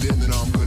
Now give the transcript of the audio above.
then and I'm